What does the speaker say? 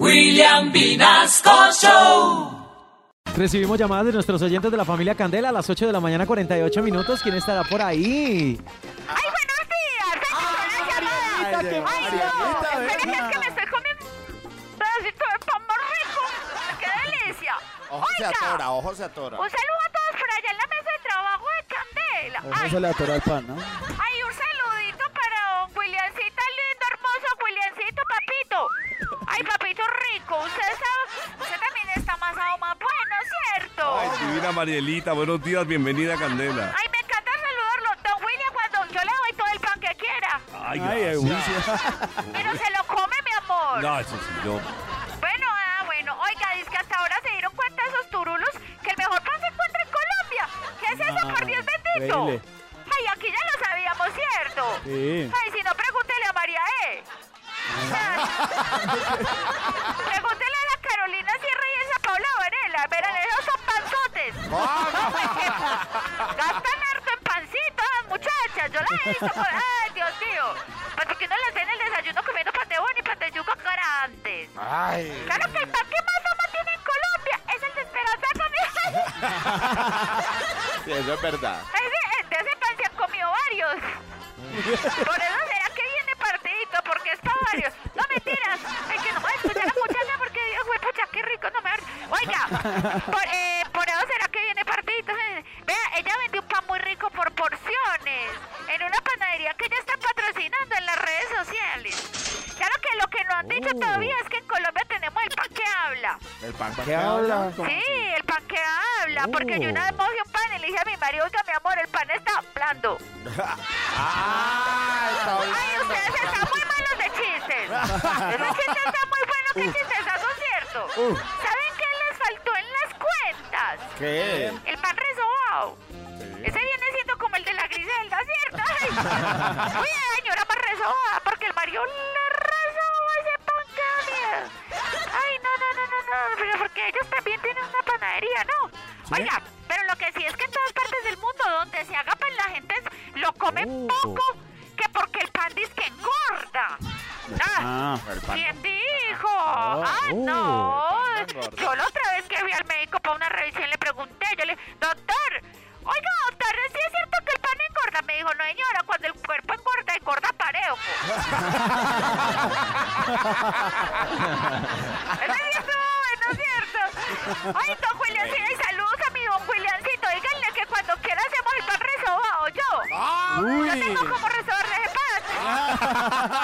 William Vinasco Show. Recibimos llamadas de nuestros oyentes de la familia Candela a las 8 de la mañana, 48 minutos. ¿Quién estará por ahí? ¡Ay, buenos días! ¡Ay! Marianita, qué ¡Ay, Marianita, no! ven. Esperen, es que me estoy comiendo un pedacito de pan más rico. ¡Qué delicia! Ojo se Oiga, atora, ojo se atora. un saludo a todos por allá en la mesa de trabajo de Candela. Ay, se le atora el pan, ¿no? ay, divina Marielita, buenos días, bienvenida a Candela. Ay, me encanta saludarlo, don William, cuando yo le doy todo el pan que quiera. Ay, Ay, gracias. Pero se lo come, mi amor. No, eso sí, yo. Bueno, ah, bueno, oiga, es que hasta ahora se dieron cuenta esos turulos que el mejor pan se encuentra en Colombia. ¿Qué es eso, por Dios bendito? increíble. Ay, aquí ya lo sabíamos, ¿cierto? Sí. Ay, si no, pregúntele a María E. Gastan harto en pancitos, muchachas. Yo las he visto por... Ay, Dios mío. Pues porque no les den el desayuno comiendo pan de bono y pan de yuca antes. Ay. Claro que el pan que más fama tiene en Colombia es el de Esperanza Comió. Sí, eso es verdad. Ese, de ese pan se han comido varios. Por eso será que viene partidito, porque es para varios. No mentiras. Es que no me escuchar la muchacha porque, güey, pucha, qué rico, no me Oiga, por, eh, por eso será que viene partidito. Vendió un pan muy rico por porciones en una panadería que ella está patrocinando en las redes sociales. Claro que lo que no han dicho Oh. todavía es que en Colombia tenemos el pan que habla. El pan ¿Qué habla? Sí, el pan que habla, porque yo una vez mojé un pan y le dije a mi marido, oiga, mi amor, el pan está hablando. Ah, está Ay, ustedes están muy malos de chistes. Esos chistes están muy buenos, ¿qué chistes son cierto? ¿Saben qué les faltó en las cuentas? ¿Qué? El pan Ese viene siendo como el de la Griselda, ¿cierto? Ay, señora porque el Mario le resobó ese pan que da miedo. Ay, no, no, no, no, no, pero porque ellos también tienen una panadería, ¿no? Oiga, pero lo que sí es que en todas partes del mundo donde se haga pan la gente lo come Oh. poco, que porque el pan dice que engorda. Ah, Ah. ¿Quién dijo? Ah, oh. no. Yo la otra vez que fui al médico para una revisión señora, cuando el cuerpo engorda, engorda pareo. Eso sí ¿no es cierto? Ay, don Julián, sí, saludos a mi don Juliancito. Díganle que cuando quiera hacemos el pan resobado yo. Ah, uy. Yo tengo como resobar de paz.